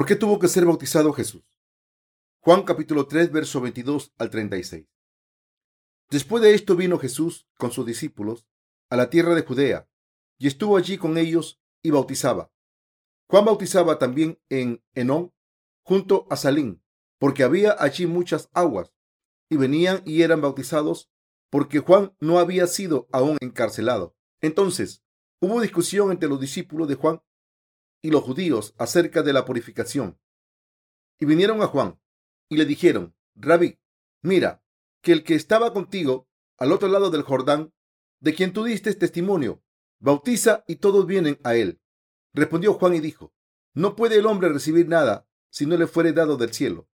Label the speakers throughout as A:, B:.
A: ¿Por qué tuvo que ser bautizado Jesús? Juan capítulo 3, verso 22 al 36. Después de esto vino Jesús con sus discípulos a la tierra de Judea y estuvo allí con ellos y bautizaba. Juan bautizaba también en Enón, junto a Salín, porque había allí muchas aguas, y venían y eran bautizados, porque Juan no había sido aún encarcelado. Entonces hubo discusión entre los discípulos de Juan y los judíos acerca de la purificación. Y vinieron a Juan y le dijeron, Rabí, mira, que el que estaba contigo al otro lado del Jordán, de quien tú diste testimonio, bautiza y todos vienen a él. Respondió Juan y dijo, no puede el hombre recibir nada si no le fuere dado del cielo.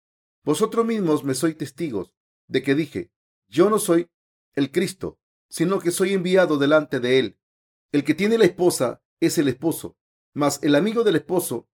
A: Vosotros mismos me sois testigos de que dije, yo no soy el Cristo, sino que soy enviado delante de él. El que tiene la esposa es el esposo, mas el amigo del esposo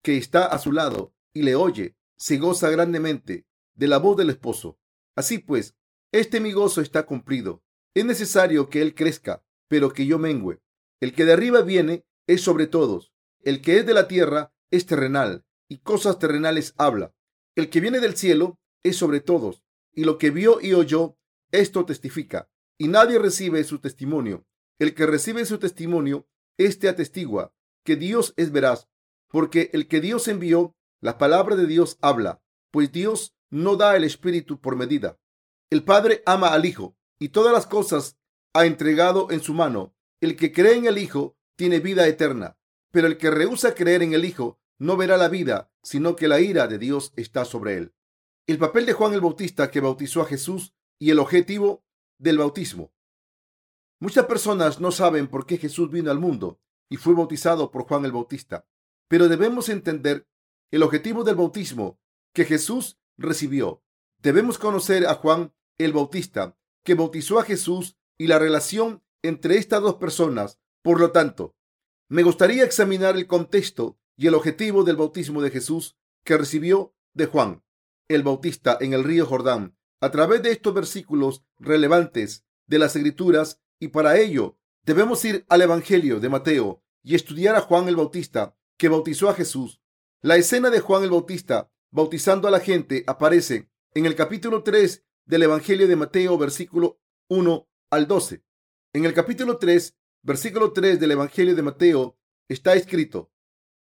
A: que está a su lado y le oye, se goza grandemente de la voz del esposo. Así pues, este mi gozo está cumplido. Es necesario que él crezca, pero que yo mengüe. El que de arriba viene es sobre todos. El que es de la tierra es terrenal, y cosas terrenales habla. El que viene del cielo es sobre todos, y lo que vio y oyó, esto testifica, y nadie recibe su testimonio. El que recibe su testimonio, éste atestigua, que Dios es veraz, porque el que Dios envió, la palabra de Dios habla, pues Dios no da el Espíritu por medida. El Padre ama al Hijo y todas las cosas ha entregado en su mano. El que cree en el Hijo tiene vida eterna, pero el que rehúsa creer en el Hijo no verá la vida, sino que la ira de Dios está sobre él. El papel de Juan el Bautista que bautizó a Jesús y el objetivo del bautismo. Muchas personas no saben por qué Jesús vino al mundo y fue bautizado por Juan el Bautista. Pero debemos entender el objetivo del bautismo que Jesús recibió. Debemos conocer a Juan el Bautista, que bautizó a Jesús y la relación entre estas dos personas. Por lo tanto, me gustaría examinar el contexto y el objetivo del bautismo de Jesús que recibió de Juan el Bautista en el río Jordán a través de estos versículos relevantes de las escrituras y para ello Debemos ir al Evangelio de Mateo y estudiar a Juan el Bautista, que bautizó a Jesús. La escena de Juan el Bautista bautizando a la gente aparece en el capítulo 3 del Evangelio de Mateo, versículo 1 al 12. En el capítulo 3, versículo 3 del Evangelio de Mateo está escrito,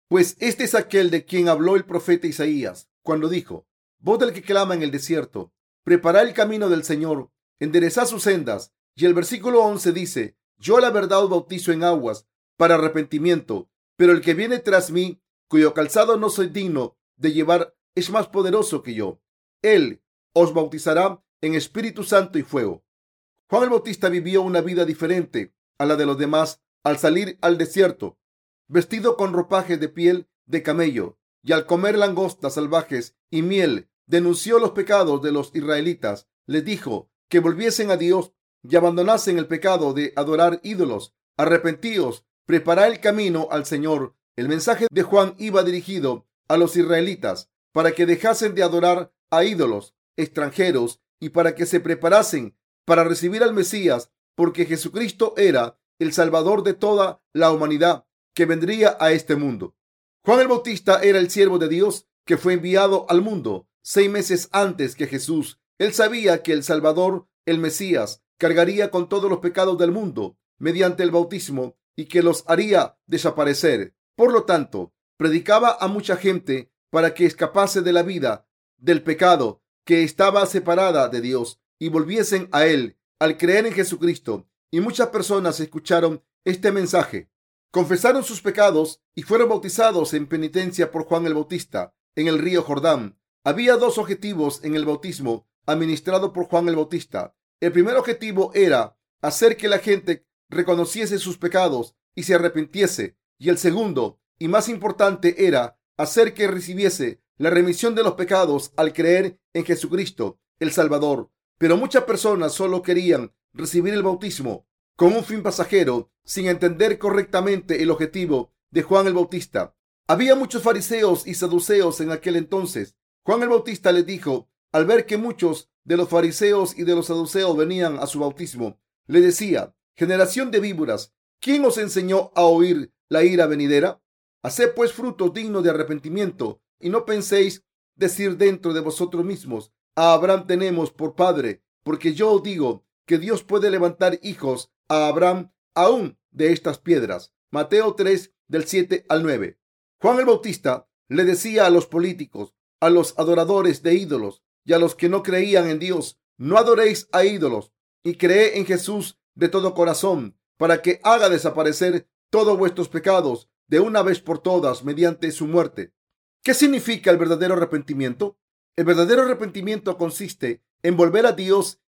A: pues este es aquel de quien habló el profeta Isaías, cuando dijo, voz del que clama en el desierto, prepara el camino del Señor, enderezad sus sendas. Y el versículo 11 dice, yo la verdad os bautizo en aguas para arrepentimiento, pero el que viene tras mí, cuyo calzado no soy digno de llevar, es más poderoso que yo. Él os bautizará en Espíritu Santo y fuego. Juan el Bautista vivió una vida diferente a la de los demás al salir al desierto, vestido con ropajes de piel de camello, y al comer langostas salvajes y miel, denunció los pecados de los israelitas, les dijo que volviesen a Dios y abandonasen el pecado de adorar ídolos. Arrepentíos, preparad el camino al Señor. El mensaje de Juan iba dirigido a los israelitas para que dejasen de adorar a ídolos extranjeros y para que se preparasen para recibir al Mesías, porque Jesucristo era el Salvador de toda la humanidad que vendría a este mundo. Juan el Bautista era el siervo de Dios que fue enviado al mundo seis meses antes que Jesús. Él sabía que el Salvador, el Mesías, cargaría con todos los pecados del mundo mediante el bautismo y que los haría desaparecer. Por lo tanto, predicaba a mucha gente para que escapase de la vida del pecado que estaba separada de Dios y volviesen a Él al creer en Jesucristo. Y muchas personas escucharon este mensaje, confesaron sus pecados y fueron bautizados en penitencia por Juan el Bautista en el río Jordán. Había dos objetivos en el bautismo administrado por Juan el Bautista. El primer objetivo era hacer que la gente reconociese sus pecados y se arrepintiese. Y el segundo, y más importante, era hacer que recibiese la remisión de los pecados al creer en Jesucristo, el Salvador. Pero muchas personas solo querían recibir el bautismo con un fin pasajero, sin entender correctamente el objetivo de Juan el Bautista. Había muchos fariseos y saduceos en aquel entonces. Juan el Bautista les dijo, al ver que muchos de los fariseos y de los saduceos venían a su bautismo, le decía, generación de víboras, ¿quién os enseñó a oír la ira venidera? Haced pues frutos dignos de arrepentimiento y no penséis decir dentro de vosotros mismos, a Abraham tenemos por padre, porque yo digo que Dios puede levantar hijos a Abraham aún de estas piedras. Mateo 3 del 7 al 9. Juan el Bautista le decía a los políticos, a los adoradores de ídolos y a los que no creían en Dios, no adoréis a ídolos y cree en Jesús de todo corazón para que haga desaparecer todos vuestros pecados de una vez por todas mediante su muerte. ¿Qué significa el verdadero arrepentimiento? El verdadero arrepentimiento consiste en volver a Dios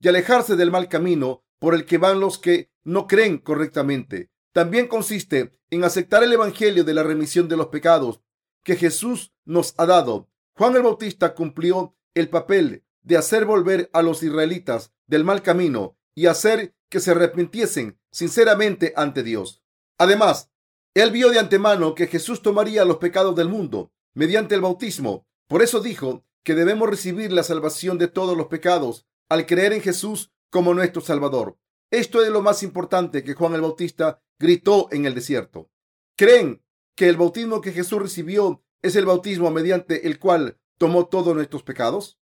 A: y alejarse del mal camino por el que van los que no creen correctamente. También consiste en aceptar el Evangelio de la remisión de los pecados que Jesús nos ha dado. Juan el Bautista cumplió el papel de hacer volver a los israelitas del mal camino y hacer que se arrepintiesen sinceramente ante Dios. Además, él vio de antemano que Jesús tomaría los pecados del mundo mediante el bautismo. Por eso dijo que debemos recibir la salvación de todos los pecados al creer en Jesús como nuestro Salvador. Esto es lo más importante que Juan el Bautista gritó en el desierto. ¿Creen que el bautismo que Jesús recibió es el bautismo mediante el cual tomó todos nuestros pecados?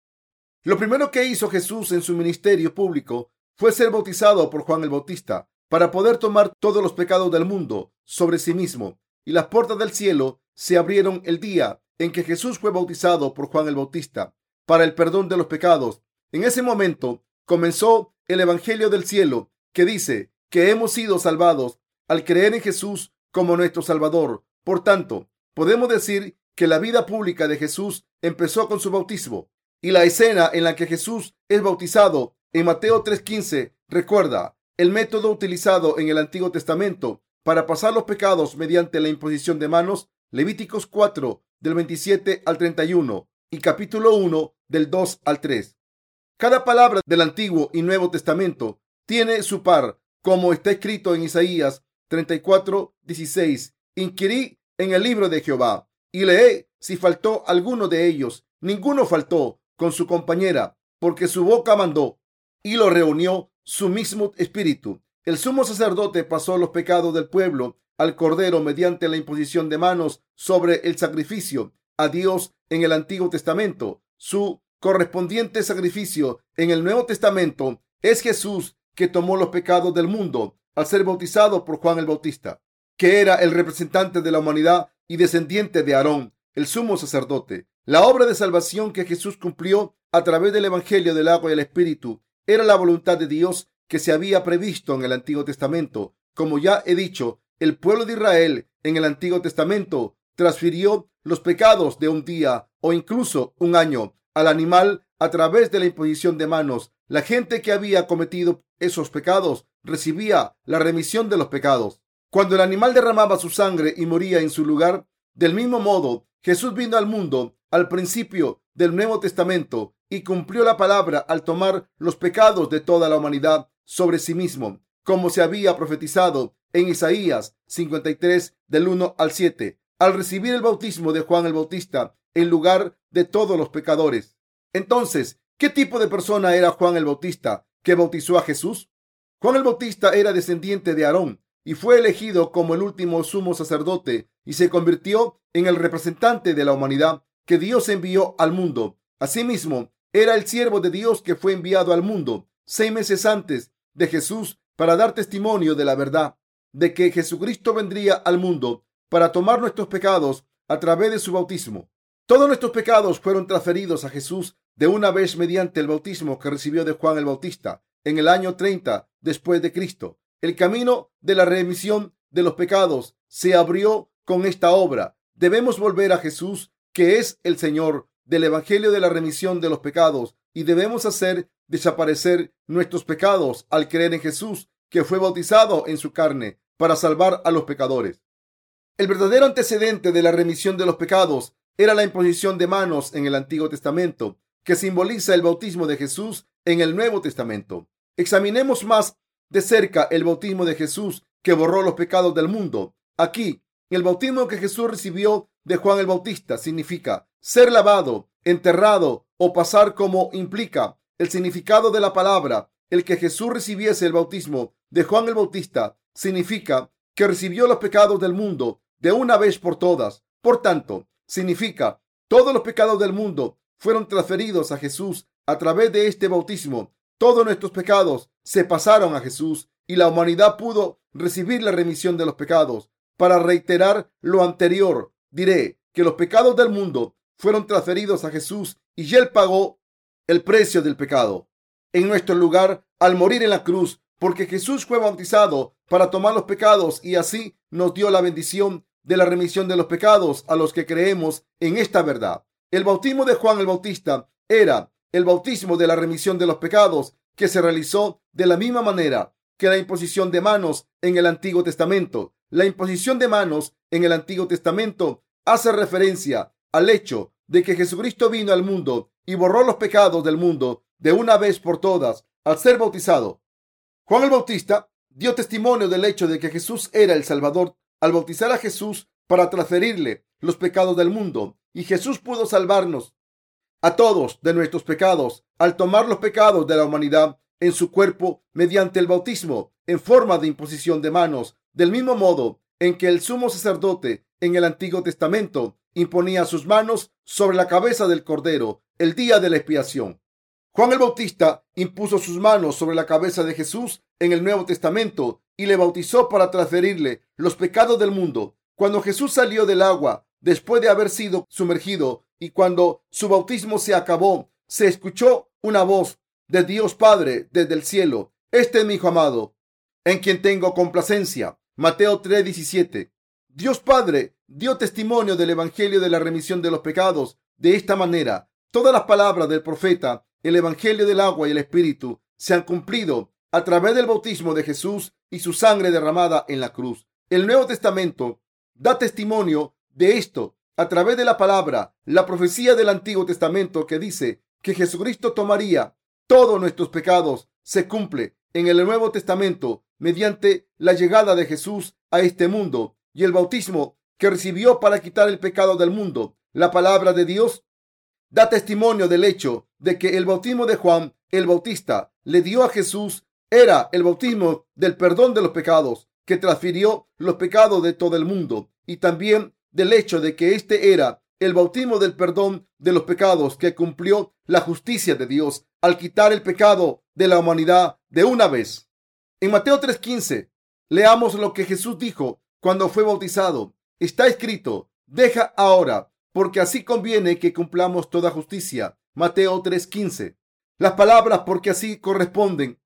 A: Lo primero que hizo Jesús en su ministerio público fue ser bautizado por Juan el Bautista para poder tomar todos los pecados del mundo sobre sí mismo. Y las puertas del cielo se abrieron el día en que Jesús fue bautizado por Juan el Bautista para el perdón de los pecados. En ese momento comenzó el Evangelio del cielo que dice que hemos sido salvados al creer en Jesús como nuestro Salvador. Por tanto, podemos decir que la vida pública de Jesús empezó con su bautismo y la escena en la que Jesús es bautizado en Mateo 3:15 recuerda el método utilizado en el Antiguo Testamento para pasar los pecados mediante la imposición de manos, Levíticos 4 del 27 al 31 y capítulo 1 del 2 al 3. Cada palabra del Antiguo y Nuevo Testamento tiene su par, como está escrito en Isaías 34, 16. Inquirí en el libro de Jehová y leé si faltó alguno de ellos. Ninguno faltó con su compañera, porque su boca mandó y lo reunió su mismo espíritu. El sumo sacerdote pasó los pecados del pueblo al Cordero mediante la imposición de manos sobre el sacrificio a Dios en el Antiguo Testamento. Su correspondiente sacrificio en el Nuevo Testamento es Jesús que tomó los pecados del mundo al ser bautizado por Juan el Bautista, que era el representante de la humanidad y descendiente de Aarón, el sumo sacerdote. La obra de salvación que Jesús cumplió a través del Evangelio del agua y el Espíritu era la voluntad de Dios que se había previsto en el Antiguo Testamento. Como ya he dicho, el pueblo de Israel en el Antiguo Testamento transfirió los pecados de un día o incluso un año al animal a través de la imposición de manos. La gente que había cometido esos pecados recibía la remisión de los pecados. Cuando el animal derramaba su sangre y moría en su lugar, del mismo modo, Jesús vino al mundo al principio del Nuevo Testamento y cumplió la palabra al tomar los pecados de toda la humanidad sobre sí mismo, como se había profetizado en Isaías 53 del 1 al 7, al recibir el bautismo de Juan el Bautista en lugar de todos los pecadores. Entonces, ¿qué tipo de persona era Juan el Bautista que bautizó a Jesús? Juan el Bautista era descendiente de Aarón y fue elegido como el último sumo sacerdote y se convirtió en el representante de la humanidad que Dios envió al mundo. Asimismo, era el siervo de Dios que fue enviado al mundo seis meses antes de Jesús para dar testimonio de la verdad de que Jesucristo vendría al mundo para tomar nuestros pecados a través de su bautismo. Todos nuestros pecados fueron transferidos a Jesús de una vez mediante el bautismo que recibió de Juan el Bautista en el año 30 después de Cristo. El camino de la remisión de los pecados se abrió con esta obra. Debemos volver a Jesús, que es el Señor del Evangelio de la remisión de los pecados, y debemos hacer desaparecer nuestros pecados al creer en Jesús, que fue bautizado en su carne para salvar a los pecadores. El verdadero antecedente de la remisión de los pecados era la imposición de manos en el Antiguo Testamento, que simboliza el bautismo de Jesús en el Nuevo Testamento. Examinemos más de cerca el bautismo de Jesús que borró los pecados del mundo. Aquí, el bautismo que Jesús recibió de Juan el Bautista significa ser lavado, enterrado o pasar como implica el significado de la palabra. El que Jesús recibiese el bautismo de Juan el Bautista significa que recibió los pecados del mundo de una vez por todas. Por tanto, significa Todos los pecados del mundo fueron transferidos a Jesús a través de este bautismo. Todos nuestros pecados se pasaron a Jesús y la humanidad pudo recibir la remisión de los pecados. Para reiterar lo anterior, diré que los pecados del mundo fueron transferidos a Jesús y Él pagó el precio del pecado en nuestro lugar al morir en la cruz, porque Jesús fue bautizado para tomar los pecados y así nos dio la bendición de la remisión de los pecados a los que creemos en esta verdad. El bautismo de Juan el Bautista era el bautismo de la remisión de los pecados que se realizó de la misma manera que la imposición de manos en el Antiguo Testamento. La imposición de manos en el Antiguo Testamento hace referencia al hecho de que Jesucristo vino al mundo y borró los pecados del mundo de una vez por todas al ser bautizado. Juan el Bautista dio testimonio del hecho de que Jesús era el Salvador al bautizar a Jesús para transferirle los pecados del mundo y Jesús pudo salvarnos a todos de nuestros pecados al tomar los pecados de la humanidad en su cuerpo mediante el bautismo en forma de imposición de manos, del mismo modo en que el sumo sacerdote en el Antiguo Testamento imponía sus manos sobre la cabeza del Cordero el día de la expiación. Juan el Bautista impuso sus manos sobre la cabeza de Jesús en el Nuevo Testamento y le bautizó para transferirle los pecados del mundo. Cuando Jesús salió del agua después de haber sido sumergido y cuando su bautismo se acabó, se escuchó una voz de Dios Padre desde el cielo. Este es mi hijo amado, en quien tengo complacencia. Mateo 3:17. Dios Padre dio testimonio del Evangelio de la remisión de los pecados de esta manera. Todas las palabras del profeta, el Evangelio del agua y el Espíritu, se han cumplido a través del bautismo de Jesús y su sangre derramada en la cruz. El Nuevo Testamento da testimonio de esto a través de la palabra, la profecía del Antiguo Testamento que dice que Jesucristo tomaría todos nuestros pecados se cumple en el Nuevo Testamento mediante la llegada de Jesús a este mundo y el bautismo que recibió para quitar el pecado del mundo. La palabra de Dios da testimonio del hecho de que el bautismo de Juan el Bautista le dio a Jesús era el bautismo del perdón de los pecados que transfirió los pecados de todo el mundo y también del hecho de que este era el bautismo del perdón de los pecados que cumplió la justicia de Dios al quitar el pecado de la humanidad de una vez. En Mateo 3:15 leamos lo que Jesús dijo cuando fue bautizado. Está escrito, deja ahora porque así conviene que cumplamos toda justicia. Mateo 3:15. Las palabras porque así corresponden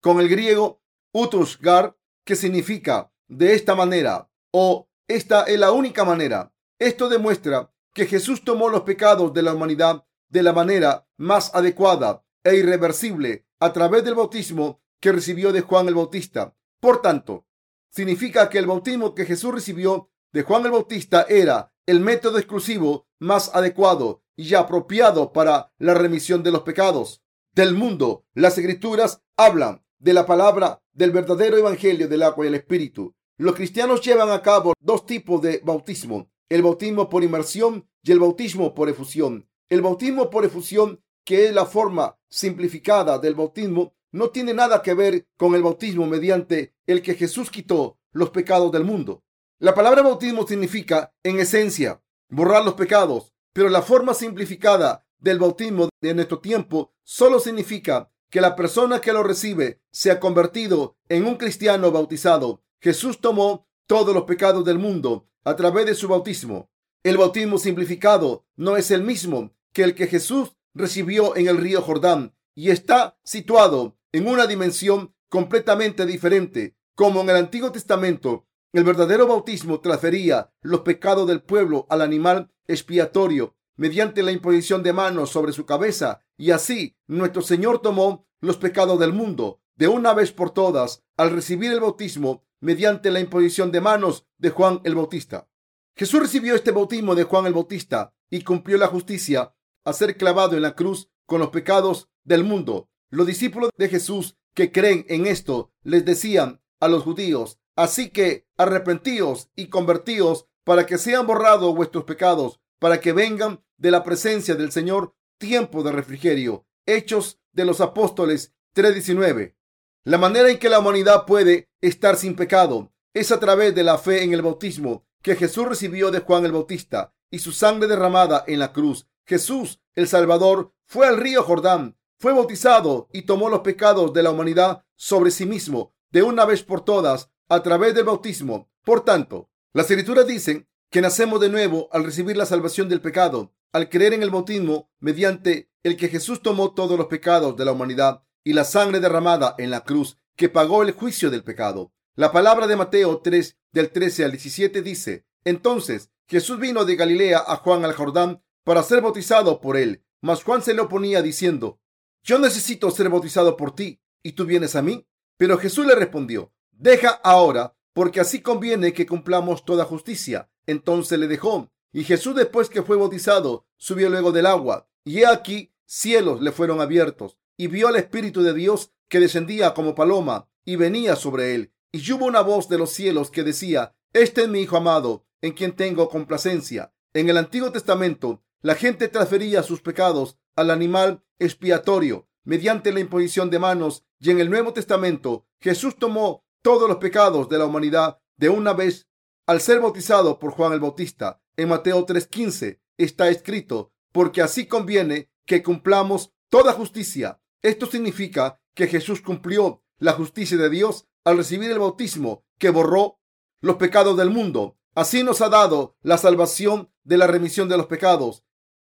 A: con el griego utusgar, que significa de esta manera o esta es la única manera. Esto demuestra que Jesús tomó los pecados de la humanidad de la manera más adecuada e irreversible a través del bautismo que recibió de Juan el Bautista. Por tanto, significa que el bautismo que Jesús recibió de Juan el Bautista era el método exclusivo más adecuado y apropiado para la remisión de los pecados del mundo. Las escrituras hablan de la palabra del verdadero evangelio del agua y el espíritu. Los cristianos llevan a cabo dos tipos de bautismo, el bautismo por inmersión y el bautismo por efusión. El bautismo por efusión, que es la forma simplificada del bautismo, no tiene nada que ver con el bautismo mediante el que Jesús quitó los pecados del mundo. La palabra bautismo significa, en esencia, borrar los pecados, pero la forma simplificada del bautismo de nuestro tiempo solo significa que la persona que lo recibe se ha convertido en un cristiano bautizado. Jesús tomó todos los pecados del mundo a través de su bautismo. El bautismo simplificado no es el mismo que el que Jesús recibió en el río Jordán y está situado en una dimensión completamente diferente. Como en el Antiguo Testamento, el verdadero bautismo transfería los pecados del pueblo al animal expiatorio mediante la imposición de manos sobre su cabeza y así nuestro Señor tomó los pecados del mundo de una vez por todas al recibir el bautismo mediante la imposición de manos de Juan el Bautista. Jesús recibió este bautismo de Juan el Bautista y cumplió la justicia a ser clavado en la cruz con los pecados del mundo. Los discípulos de Jesús que creen en esto les decían a los judíos, Así que arrepentíos y convertíos para que sean borrados vuestros pecados, para que vengan de la presencia del Señor tiempo de refrigerio. Hechos de los Apóstoles 3:19. La manera en que la humanidad puede estar sin pecado es a través de la fe en el bautismo que Jesús recibió de Juan el Bautista. y su sangre derramada en la cruz. Jesús, el Salvador, fue al río Jordán, fue bautizado y tomó los pecados de la humanidad sobre sí mismo de una vez por todas a través del bautismo. Por tanto, las escrituras dicen que nacemos de nuevo al recibir la salvación del pecado, al creer en el bautismo mediante el que Jesús tomó todos los pecados de la humanidad y la sangre derramada en la cruz que pagó el juicio del pecado. La palabra de Mateo 3 del 13 al 17 dice, entonces Jesús vino de Galilea a Juan al Jordán para ser bautizado por él, mas Juan se le oponía diciendo, yo necesito ser bautizado por ti y tú vienes a mí. Pero Jesús le respondió, deja ahora, porque así conviene que cumplamos toda justicia. Entonces le dejó. Y Jesús después que fue bautizado, subió luego del agua. Y he aquí, cielos le fueron abiertos. Y vio al Espíritu de Dios que descendía como paloma y venía sobre él. Y hubo una voz de los cielos que decía, Este es mi Hijo amado, en quien tengo complacencia. En el Antiguo Testamento, la gente transfería sus pecados al animal expiatorio mediante la imposición de manos y en el Nuevo Testamento Jesús tomó todos los pecados de la humanidad de una vez al ser bautizado por Juan el Bautista. En Mateo 3:15 está escrito, porque así conviene que cumplamos toda justicia. Esto significa que Jesús cumplió la justicia de Dios al recibir el bautismo que borró los pecados del mundo. Así nos ha dado la salvación de la remisión de los pecados.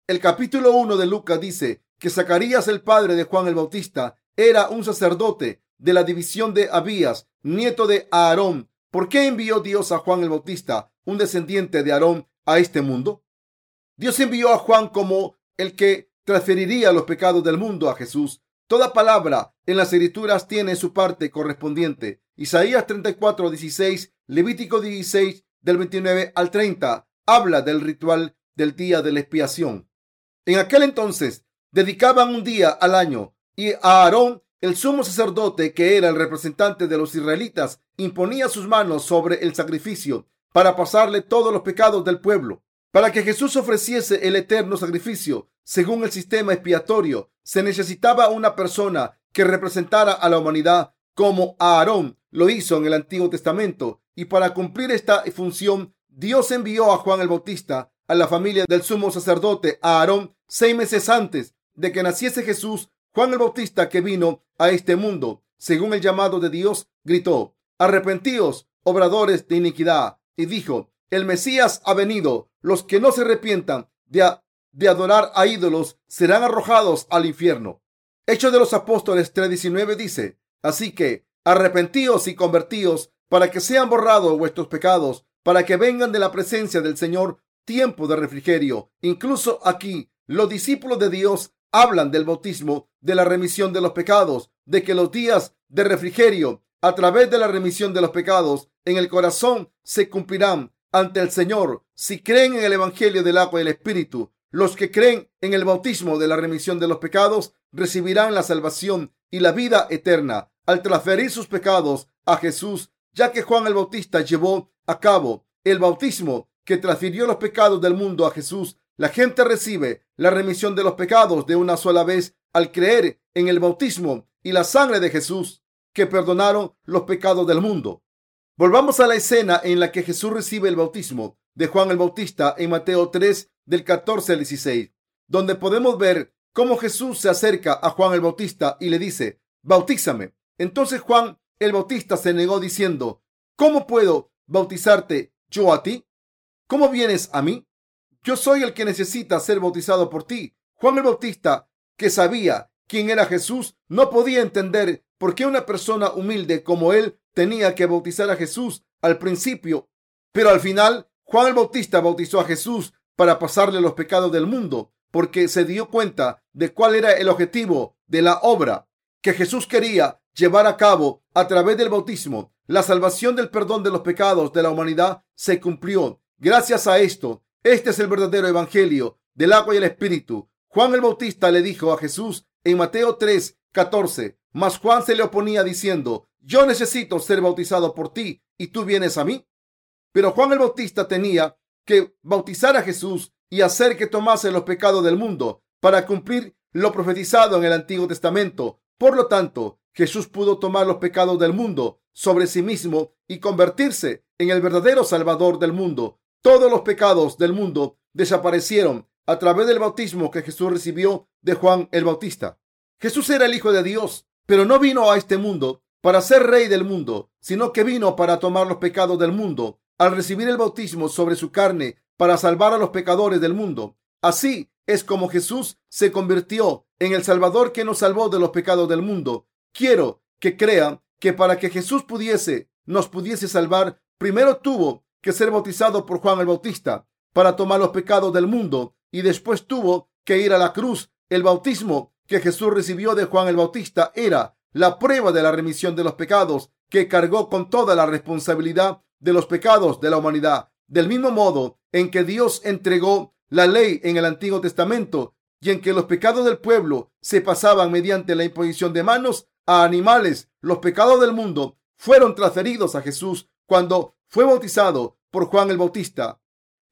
A: El capítulo 1 de Lucas dice que Zacarías, el padre de Juan el Bautista, era un sacerdote de la división de Abías, nieto de Aarón. ¿Por qué envió Dios a Juan el Bautista, un descendiente de Aarón, a este mundo? Dios envió a Juan como el que transferiría los pecados del mundo a Jesús. Toda palabra en las escrituras tiene su parte correspondiente. Isaías 34, 16, Levítico 16, del 29 al 30, habla del ritual del día de la expiación. En aquel entonces dedicaban un día al año y Aarón, el sumo sacerdote, que era el representante de los israelitas, imponía sus manos sobre el sacrificio para pasarle todos los pecados del pueblo. Para que Jesús ofreciese el eterno sacrificio según el sistema expiatorio, se necesitaba una persona que representara a la humanidad como Aarón lo hizo en el Antiguo Testamento. Y para cumplir esta función, Dios envió a Juan el Bautista a la familia del sumo sacerdote Aarón seis meses antes de que naciese Jesús, Juan el Bautista que vino a este mundo, según el llamado de Dios, gritó, arrepentíos, obradores de iniquidad, y dijo, el Mesías ha venido, los que no se arrepientan de, adorar a ídolos serán arrojados al infierno. Hechos de los Apóstoles 3:19 dice, así que arrepentíos y convertíos para que sean borrados vuestros pecados, para que vengan de la presencia del Señor tiempo de refrigerio. Incluso aquí, los discípulos de Dios hablan del bautismo, de la remisión de los pecados, de que los días de refrigerio a través de la remisión de los pecados en el corazón se cumplirán ante el Señor si creen en el Evangelio del agua y el Espíritu. Los que creen en el bautismo de la remisión de los pecados recibirán la salvación y la vida eterna al transferir sus pecados a Jesús, ya que Juan el Bautista llevó a cabo el bautismo que transfirió los pecados del mundo a Jesús la gente recibe la remisión de los pecados de una sola vez al creer en el bautismo y la sangre de Jesús que perdonaron los pecados del mundo. Volvamos a la escena en la que Jesús recibe el bautismo de Juan el Bautista en Mateo 3 del 14 al 16, donde podemos ver cómo Jesús se acerca a Juan el Bautista y le dice, bautízame. Entonces Juan el Bautista se negó diciendo, ¿cómo puedo bautizarte yo a ti? ¿Cómo vienes a mí? Yo soy el que necesita ser bautizado por ti. Juan el Bautista, que sabía quién era Jesús, no podía entender por qué una persona humilde como él tenía que bautizar a Jesús al principio. Pero al final, Juan el Bautista bautizó a Jesús para pasarle los pecados del mundo, porque se dio cuenta de cuál era el objetivo de la obra que Jesús quería llevar a cabo a través del bautismo. La salvación del perdón de los pecados de la humanidad se cumplió. Gracias a esto, este es el verdadero evangelio del agua y el espíritu. Juan el Bautista le dijo a Jesús en Mateo 3, 14, mas Juan se le oponía diciendo, yo necesito ser bautizado por ti y tú vienes a mí. Pero Juan el Bautista tenía que bautizar a Jesús y hacer que tomase los pecados del mundo para cumplir lo profetizado en el Antiguo Testamento. Por lo tanto, Jesús pudo tomar los pecados del mundo sobre sí mismo y convertirse en el verdadero Salvador del mundo todos los pecados del mundo desaparecieron a través del bautismo que Jesús recibió de Juan el Bautista. Jesús era el Hijo de Dios, pero no vino a este mundo para ser rey del mundo, sino que vino para tomar los pecados del mundo al recibir el bautismo sobre su carne para salvar a los pecadores del mundo. Así es como Jesús se convirtió en el Salvador que nos salvó de los pecados del mundo. Quiero que crean que para que Jesús pudiese, nos pudiese salvar, primero tuvo que ser bautizado por Juan el Bautista para tomar los pecados del mundo y después tuvo que ir a la cruz. El bautismo que Jesús recibió de Juan el Bautista era la prueba de la remisión de los pecados que cargó con toda la responsabilidad de los pecados de la humanidad. Del mismo modo en que Dios entregó la ley en el Antiguo Testamento y en que los pecados del pueblo se pasaban mediante la imposición de manos a animales, los pecados del mundo fueron transferidos a Jesús cuando fue bautizado por Juan el Bautista.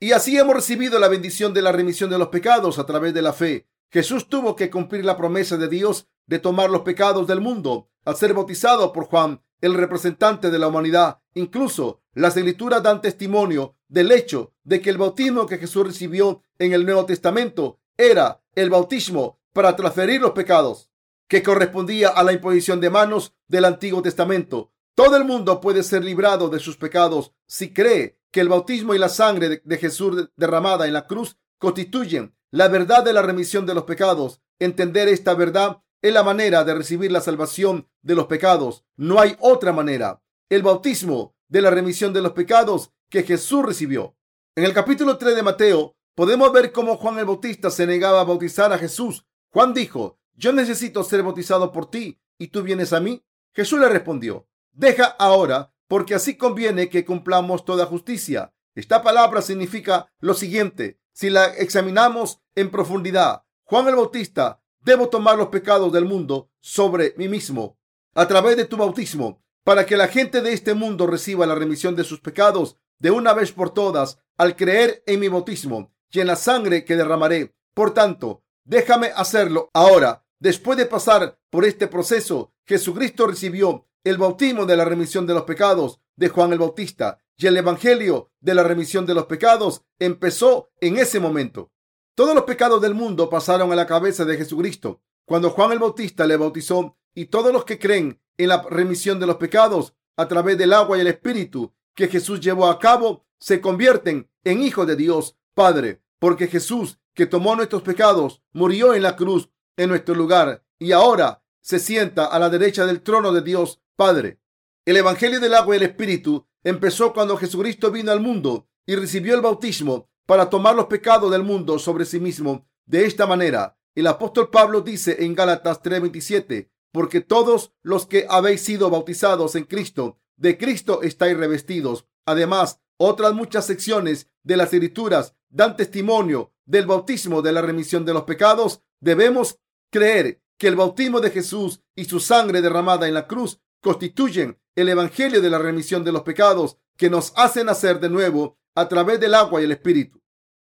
A: Y así hemos recibido la bendición de la remisión de los pecados a través de la fe. Jesús tuvo que cumplir la promesa de Dios de tomar los pecados del mundo al ser bautizado por Juan, el representante de la humanidad. Incluso las escrituras dan testimonio del hecho de que el bautismo que Jesús recibió en el Nuevo Testamento era el bautismo para transferir los pecados que correspondía a la imposición de manos del Antiguo Testamento. Todo el mundo puede ser librado de sus pecados si cree que el bautismo y la sangre de Jesús derramada en la cruz constituyen la verdad de la remisión de los pecados. Entender esta verdad es la manera de recibir la salvación de los pecados. No hay otra manera. El bautismo de la remisión de los pecados que Jesús recibió. En el capítulo 3 de Mateo podemos ver cómo Juan el Bautista se negaba a bautizar a Jesús. Juan dijo, yo necesito ser bautizado por ti y tú vienes a mí. Jesús le respondió, deja ahora, porque así conviene que cumplamos toda justicia. Esta palabra significa lo siguiente, si la examinamos en profundidad, Juan el Bautista, debo tomar los pecados del mundo sobre mí mismo a través de tu bautismo, para que la gente de este mundo reciba la remisión de sus pecados de una vez por todas al creer en mi bautismo y en la sangre que derramaré. Por tanto, déjame hacerlo ahora. Después de pasar por este proceso, Jesucristo recibió el bautismo de la remisión de los pecados de Juan el Bautista y el Evangelio de la remisión de los pecados empezó en ese momento. Todos los pecados del mundo pasaron a la cabeza de Jesucristo cuando Juan el Bautista le bautizó y todos los que creen en la remisión de los pecados a través del agua y el Espíritu que Jesús llevó a cabo se convierten en hijos de Dios Padre, porque Jesús, que tomó nuestros pecados, murió en la cruz en nuestro lugar y ahora se sienta a la derecha del trono de Dios Padre. El Evangelio del agua y el Espíritu empezó cuando Jesucristo vino al mundo y recibió el bautismo para tomar los pecados del mundo sobre sí mismo. De esta manera, el apóstol Pablo dice en Gálatas 3:27, porque todos los que habéis sido bautizados en Cristo, de Cristo estáis revestidos. Además, otras muchas secciones de las escrituras dan testimonio del bautismo de la remisión de los pecados. Debemos creer que el bautismo de Jesús y su sangre derramada en la cruz constituyen el Evangelio de la remisión de los pecados que nos hacen nacer de nuevo a través del agua y el Espíritu.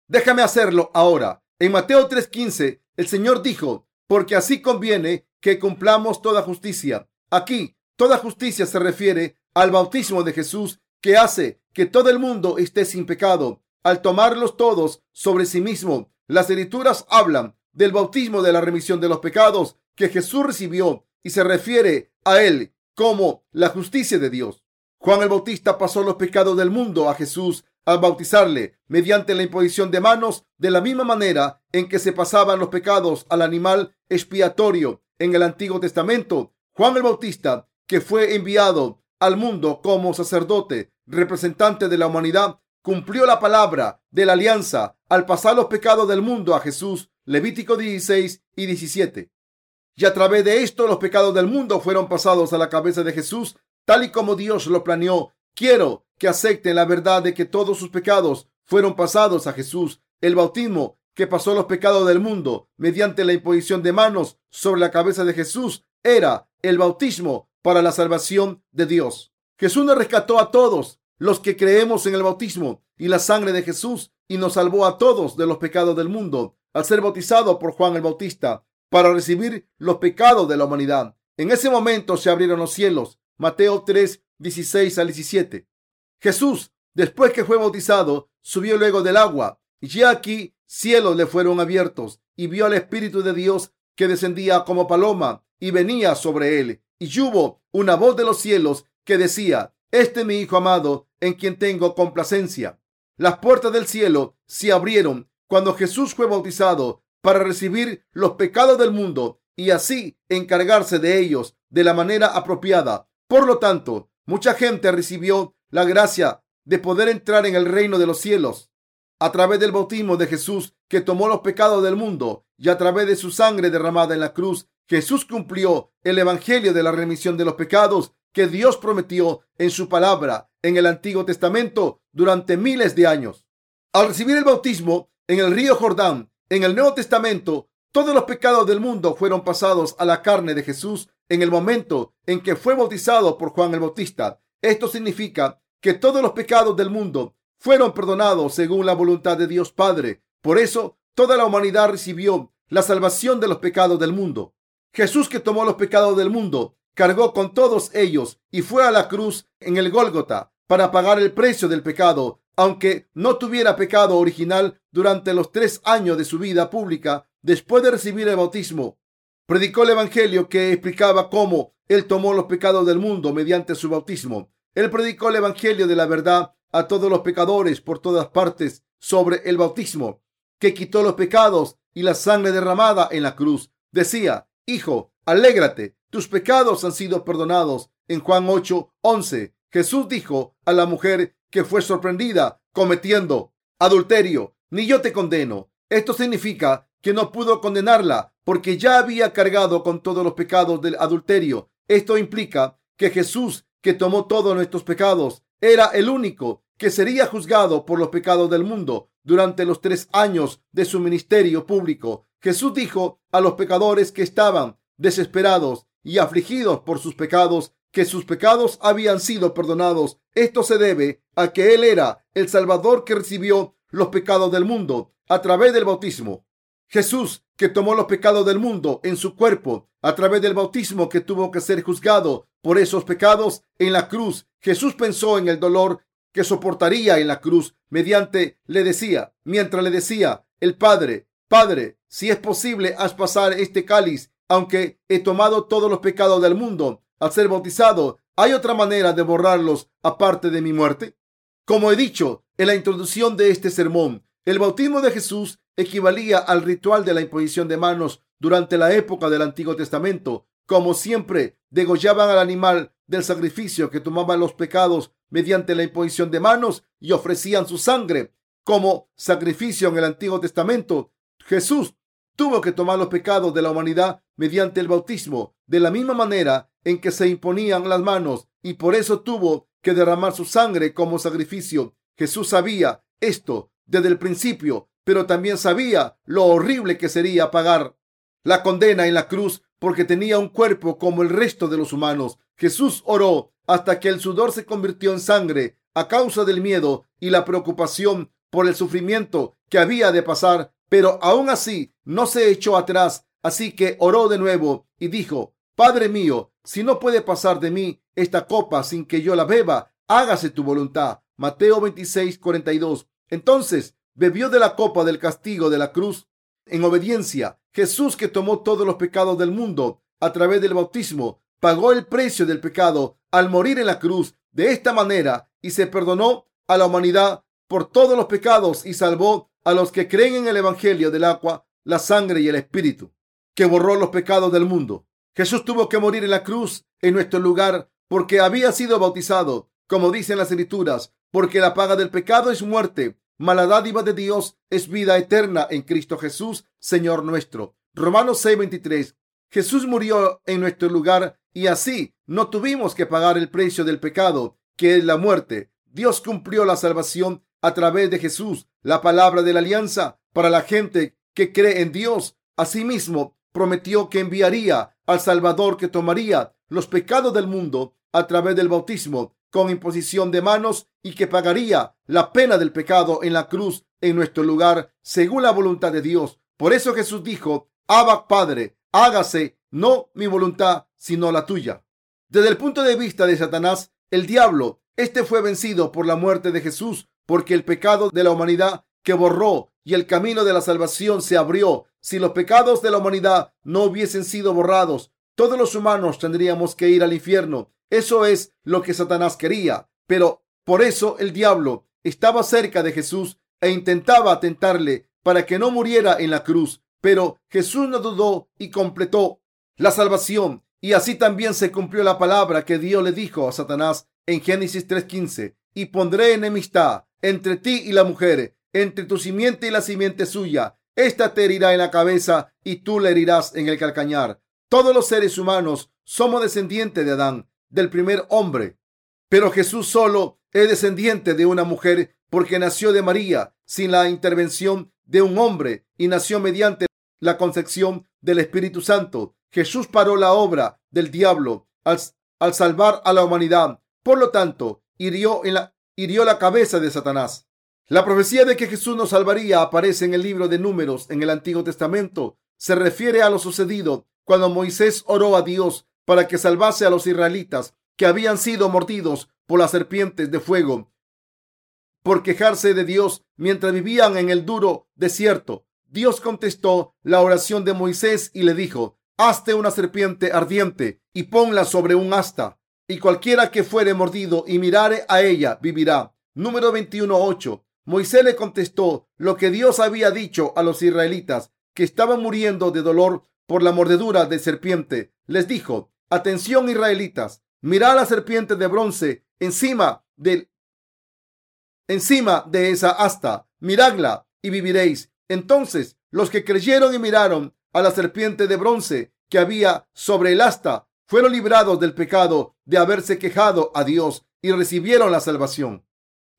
A: Déjame hacerlo ahora. En Mateo 3:15, el Señor dijo, porque así conviene que cumplamos toda justicia. Aquí, toda justicia se refiere al bautismo de Jesús que hace que todo el mundo esté sin pecado. Al tomarlos todos sobre sí mismo, las escrituras hablan del bautismo de la remisión de los pecados que Jesús recibió y se refiere a él como la justicia de Dios. Juan el Bautista pasó los pecados del mundo a Jesús al bautizarle mediante la imposición de manos de la misma manera en que se pasaban los pecados al animal expiatorio en el Antiguo Testamento. Juan el Bautista, que fue enviado al mundo como sacerdote, representante de la humanidad, cumplió la palabra de la alianza al pasar los pecados del mundo a Jesús. Levítico 16 y 17. Y a través de esto los pecados del mundo fueron pasados a la cabeza de Jesús, tal y como Dios lo planeó. Quiero que acepten la verdad de que todos sus pecados fueron pasados a Jesús. El bautismo que pasó los pecados del mundo mediante la imposición de manos sobre la cabeza de Jesús era el bautismo para la salvación de Dios. Jesús nos rescató a todos los que creemos en el bautismo y la sangre de Jesús y nos salvó a todos de los pecados del mundo al ser bautizado por Juan el Bautista para recibir los pecados de la humanidad. En ese momento se abrieron los cielos. Mateo 3, 16 al 17. Jesús, después que fue bautizado, subió luego del agua. Y ya aquí cielos le fueron abiertos y vio al Espíritu de Dios que descendía como paloma y venía sobre él. Y hubo una voz de los cielos que decía, Este mi Hijo amado, en quien tengo complacencia. Las puertas del cielo se abrieron cuando Jesús fue bautizado para recibir los pecados del mundo y así encargarse de ellos de la manera apropiada. Por lo tanto, mucha gente recibió la gracia de poder entrar en el reino de los cielos a través del bautismo de Jesús que tomó los pecados del mundo y a través de su sangre derramada en la cruz. Jesús cumplió el evangelio de la remisión de los pecados que Dios prometió en su palabra en el Antiguo Testamento durante miles de años. Al recibir el bautismo en el río Jordán, en el Nuevo Testamento, todos los pecados del mundo fueron pasados a la carne de Jesús en el momento en que fue bautizado por Juan el Bautista. Esto significa que todos los pecados del mundo fueron perdonados según la voluntad de Dios Padre. Por eso, toda la humanidad recibió la salvación de los pecados del mundo. Jesús que tomó los pecados del mundo, cargó con todos ellos y fue a la cruz en el Gólgota para pagar el precio del pecado, aunque no tuviera pecado original durante los tres años de su vida pública después de recibir el bautismo. Predicó el Evangelio que explicaba cómo Él tomó los pecados del mundo mediante su bautismo. Él predicó el Evangelio de la verdad a todos los pecadores por todas partes sobre el bautismo, que quitó los pecados y la sangre derramada en la cruz. Decía, Hijo, alégrate, tus pecados han sido perdonados. En Juan 8, 11, Jesús dijo a la mujer que fue sorprendida cometiendo adulterio, ni yo te condeno. Esto significa que no pudo condenarla porque ya había cargado con todos los pecados del adulterio. Esto implica que Jesús, que tomó todos nuestros pecados, era el único que sería juzgado por los pecados del mundo durante los tres años de su ministerio público. Jesús dijo a los pecadores que estaban desesperados y afligidos por sus pecados que sus pecados habían sido perdonados. Esto se debe a que Él era el Salvador que recibió los pecados del mundo a través del bautismo. Jesús, que tomó los pecados del mundo en su cuerpo a través del bautismo que tuvo que ser juzgado por esos pecados en la cruz. Jesús pensó en el dolor que soportaría en la cruz mediante le decía, mientras le decía el Padre, Padre, si es posible, haz pasar este cáliz, aunque he tomado todos los pecados del mundo al ser bautizado. ¿Hay otra manera de borrarlos aparte de mi muerte? Como he dicho en la introducción de este sermón, el bautismo de Jesús equivalía al ritual de la imposición de manos durante la época del Antiguo Testamento. Como siempre, degollaban al animal del sacrificio que tomaba los pecados mediante la imposición de manos y ofrecían su sangre como sacrificio en el Antiguo Testamento. Jesús tuvo que tomar los pecados de la humanidad mediante el bautismo, de la misma manera en que se imponían las manos, y por eso tuvo que derramar su sangre como sacrificio. Jesús sabía esto desde el principio, pero también sabía lo horrible que sería pagar la condena en la cruz porque tenía un cuerpo como el resto de los humanos. Jesús oró hasta que el sudor se convirtió en sangre a causa del miedo y la preocupación por el sufrimiento que había de pasar, pero aún así no se echó atrás, así que oró de nuevo y dijo, Padre mío, si no puede pasar de mí esta copa sin que yo la beba, hágase tu voluntad. Mateo 26, 42. Entonces bebió de la copa del castigo de la cruz en obediencia. Jesús que tomó todos los pecados del mundo a través del bautismo, pagó el precio del pecado al morir en la cruz de esta manera y se perdonó a la humanidad por todos los pecados y salvó a los que creen en el Evangelio del agua, la sangre y el Espíritu, que borró los pecados del mundo. Jesús tuvo que morir en la cruz en nuestro lugar porque había sido bautizado, como dicen las escrituras, porque la paga del pecado es muerte, mala dádiva de Dios es vida eterna en Cristo Jesús, Señor nuestro. Romanos 6:23. Jesús murió en nuestro lugar y así no tuvimos que pagar el precio del pecado, que es la muerte. Dios cumplió la salvación a través de Jesús, la palabra de la alianza para la gente que cree en Dios. Asimismo, prometió que enviaría al Salvador que tomaría los pecados del mundo a través del bautismo con imposición de manos y que pagaría la pena del pecado en la cruz en nuestro lugar según la voluntad de Dios. Por eso Jesús dijo, Abba Padre, hágase no mi voluntad sino la tuya. Desde el punto de vista de Satanás, el diablo, este fue vencido por la muerte de Jesús porque el pecado de la humanidad que borró y el camino de la salvación se abrió. Si los pecados de la humanidad no hubiesen sido borrados, todos los humanos tendríamos que ir al infierno. Eso es lo que Satanás quería. Pero por eso el diablo estaba cerca de Jesús e intentaba tentarle para que no muriera en la cruz. Pero Jesús no dudó y completó la salvación. Y así también se cumplió la palabra que Dios le dijo a Satanás en Génesis 3:15. Y pondré enemistad entre ti y la mujer, entre tu simiente y la simiente suya. Esta te herirá en la cabeza y tú le herirás en el calcañar. Todos los seres humanos somos descendientes de Adán, del primer hombre. Pero Jesús solo es descendiente de una mujer porque nació de María sin la intervención de un hombre y nació mediante la concepción del Espíritu Santo. Jesús paró la obra del diablo al, al salvar a la humanidad. Por lo tanto, hirió, en la, hirió la cabeza de Satanás. La profecía de que Jesús nos salvaría aparece en el libro de Números en el Antiguo Testamento. Se refiere a lo sucedido cuando Moisés oró a Dios para que salvase a los israelitas que habían sido mordidos por las serpientes de fuego por quejarse de Dios mientras vivían en el duro desierto. Dios contestó la oración de Moisés y le dijo, hazte una serpiente ardiente y ponla sobre un asta, y cualquiera que fuere mordido y mirare a ella vivirá. Número 21.8. Moisés le contestó lo que Dios había dicho a los israelitas, que estaban muriendo de dolor por la mordedura de serpiente. Les dijo, atención israelitas, mirad la serpiente de bronce encima del encima de esa asta, miradla y viviréis. Entonces los que creyeron y miraron a la serpiente de bronce que había sobre el asta fueron librados del pecado de haberse quejado a Dios y recibieron la salvación.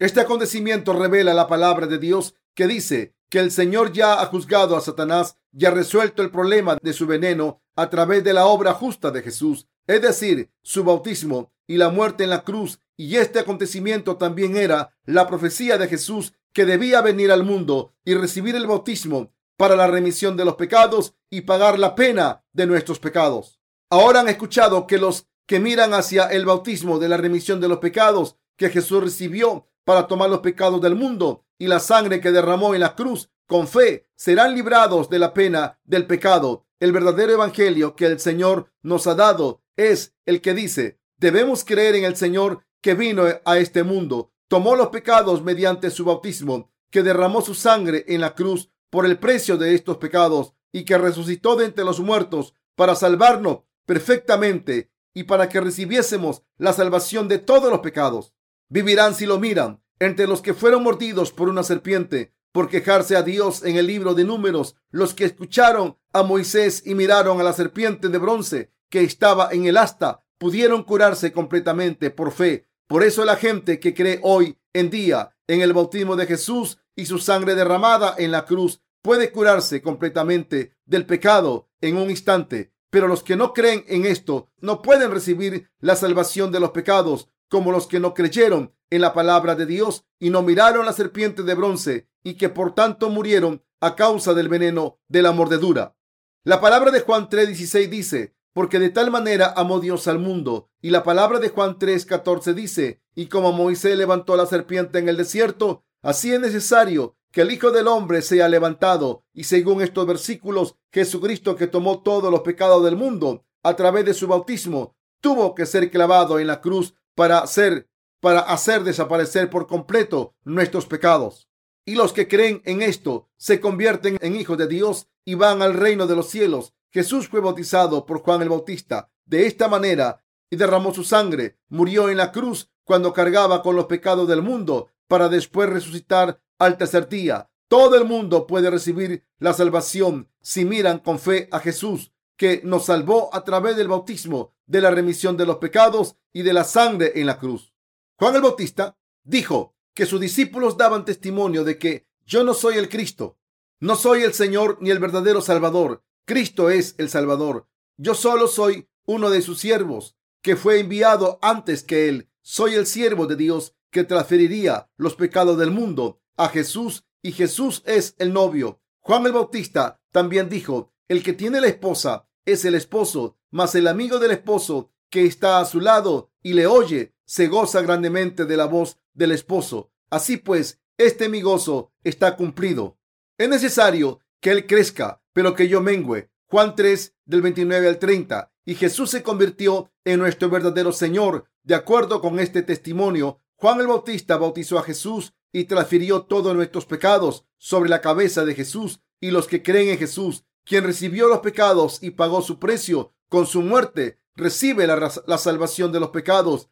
A: Este acontecimiento revela la palabra de Dios que dice que el Señor ya ha juzgado a Satanás y ha resuelto el problema de su veneno a través de la obra justa de Jesús, es decir, su bautismo y la muerte en la cruz y este acontecimiento también era la profecía de Jesús que debía venir al mundo y recibir el bautismo para la remisión de los pecados y pagar la pena de nuestros pecados. Ahora han escuchado que los que miran hacia el bautismo de la remisión de los pecados que Jesús recibió para tomar los pecados del mundo y la sangre que derramó en la cruz con fe serán librados de la pena del pecado. El verdadero evangelio que el Señor nos ha dado es el que dice, debemos creer en el Señor que vino a este mundo, tomó los pecados mediante su bautismo, que derramó su sangre en la cruz por el precio de estos pecados y que resucitó de entre los muertos para salvarnos perfectamente y para que recibiésemos la salvación de todos los pecados. Vivirán si lo miran entre los que fueron mordidos por una serpiente por quejarse a Dios en el libro de números, los que escucharon a Moisés y miraron a la serpiente de bronce que estaba en el asta, pudieron curarse completamente por fe por eso la gente que cree hoy en día en el bautismo de Jesús y su sangre derramada en la cruz puede curarse completamente del pecado en un instante. Pero los que no creen en esto no pueden recibir la salvación de los pecados como los que no creyeron en la palabra de Dios y no miraron la serpiente de bronce y que por tanto murieron a causa del veneno de la mordedura. La palabra de Juan 3:16 dice, porque de tal manera amó Dios al mundo. Y la palabra de Juan 3:14 dice, y como Moisés levantó la serpiente en el desierto, así es necesario que el Hijo del Hombre sea levantado. Y según estos versículos, Jesucristo que tomó todos los pecados del mundo a través de su bautismo, tuvo que ser clavado en la cruz para hacer, para hacer desaparecer por completo nuestros pecados. Y los que creen en esto se convierten en hijos de Dios y van al reino de los cielos Jesús fue bautizado por Juan el Bautista de esta manera y derramó su sangre. Murió en la cruz cuando cargaba con los pecados del mundo para después resucitar al tercer día. Todo el mundo puede recibir la salvación si miran con fe a Jesús, que nos salvó a través del bautismo, de la remisión de los pecados y de la sangre en la cruz. Juan el Bautista dijo que sus discípulos daban testimonio de que yo no soy el Cristo, no soy el Señor ni el verdadero Salvador. Cristo es el Salvador. Yo solo soy uno de sus siervos que fue enviado antes que él. Soy el siervo de Dios que transferiría los pecados del mundo a Jesús y Jesús es el novio. Juan el Bautista también dijo, el que tiene la esposa es el esposo, mas el amigo del esposo que está a su lado y le oye, se goza grandemente de la voz del esposo. Así pues, este mi gozo está cumplido. Es necesario que Él crezca, pero que yo mengüe. Juan 3 del 29 al 30. Y Jesús se convirtió en nuestro verdadero Señor. De acuerdo con este testimonio, Juan el Bautista bautizó a Jesús y transfirió todos nuestros pecados sobre la cabeza de Jesús y los que creen en Jesús, quien recibió los pecados y pagó su precio con su muerte, recibe la, salvación de los pecados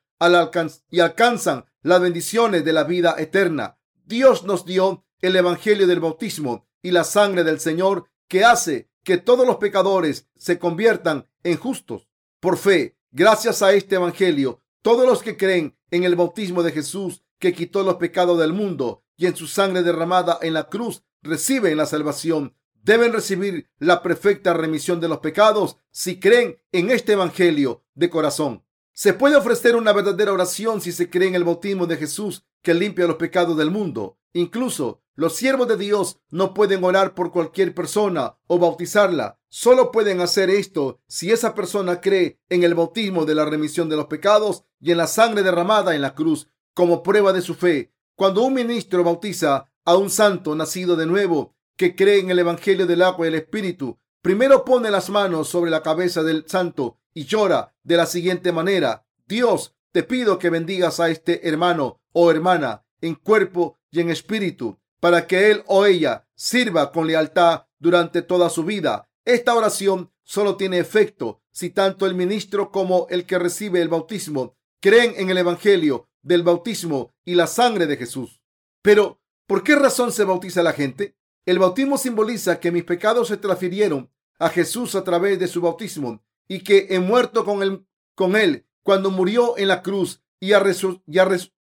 A: y alcanzan las bendiciones de la vida eterna. Dios nos dio el Evangelio del bautismo y la sangre del Señor que hace que todos los pecadores se conviertan en justos. Por fe, gracias a este Evangelio, todos los que creen en el bautismo de Jesús que quitó los pecados del mundo y en su sangre derramada en la cruz reciben la salvación. Deben recibir la perfecta remisión de los pecados si creen en este Evangelio de corazón. Se puede ofrecer una verdadera oración si se cree en el bautismo de Jesús que limpia los pecados del mundo. Incluso los siervos de Dios no pueden orar por cualquier persona o bautizarla. Solo pueden hacer esto si esa persona cree en el bautismo de la remisión de los pecados y en la sangre derramada en la cruz como prueba de su fe. Cuando un ministro bautiza a un santo nacido de nuevo que cree en el Evangelio del agua y el Espíritu, primero pone las manos sobre la cabeza del santo y llora de la siguiente manera. Dios, te pido que bendigas a este hermano o hermana en cuerpo y en espíritu, para que él o ella sirva con lealtad durante toda su vida. Esta oración solo tiene efecto si tanto el ministro como el que recibe el bautismo creen en el Evangelio del bautismo y la sangre de Jesús. Pero, ¿por qué razón se bautiza la gente? El bautismo simboliza que mis pecados se transfirieron a Jesús a través de su bautismo y que he muerto con él, con él cuando murió en la cruz y ha,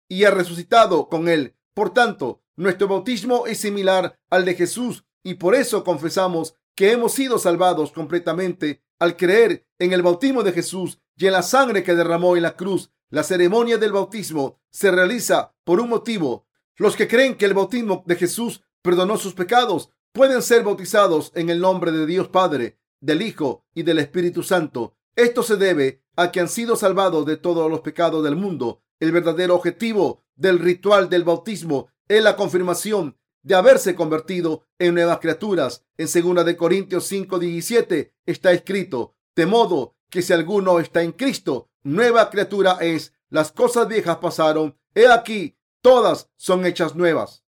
A: y ha resucitado con él. Por tanto, nuestro bautismo es similar al de Jesús y por eso confesamos que hemos sido salvados completamente al creer en el bautismo de Jesús y en la sangre que derramó en la cruz. La ceremonia del bautismo se realiza por un motivo. Los que creen que el bautismo de Jesús perdonó sus pecados pueden ser bautizados en el nombre de Dios Padre, del Hijo y del Espíritu Santo. Esto se debe a que han sido salvados de todos los pecados del mundo. El verdadero objetivo del ritual del bautismo es la confirmación de haberse convertido en nuevas criaturas. En 2 de Corintios 5:17 está escrito, de modo que si alguno está en Cristo, nueva criatura es. Las cosas viejas pasaron, he aquí, todas son hechas nuevas.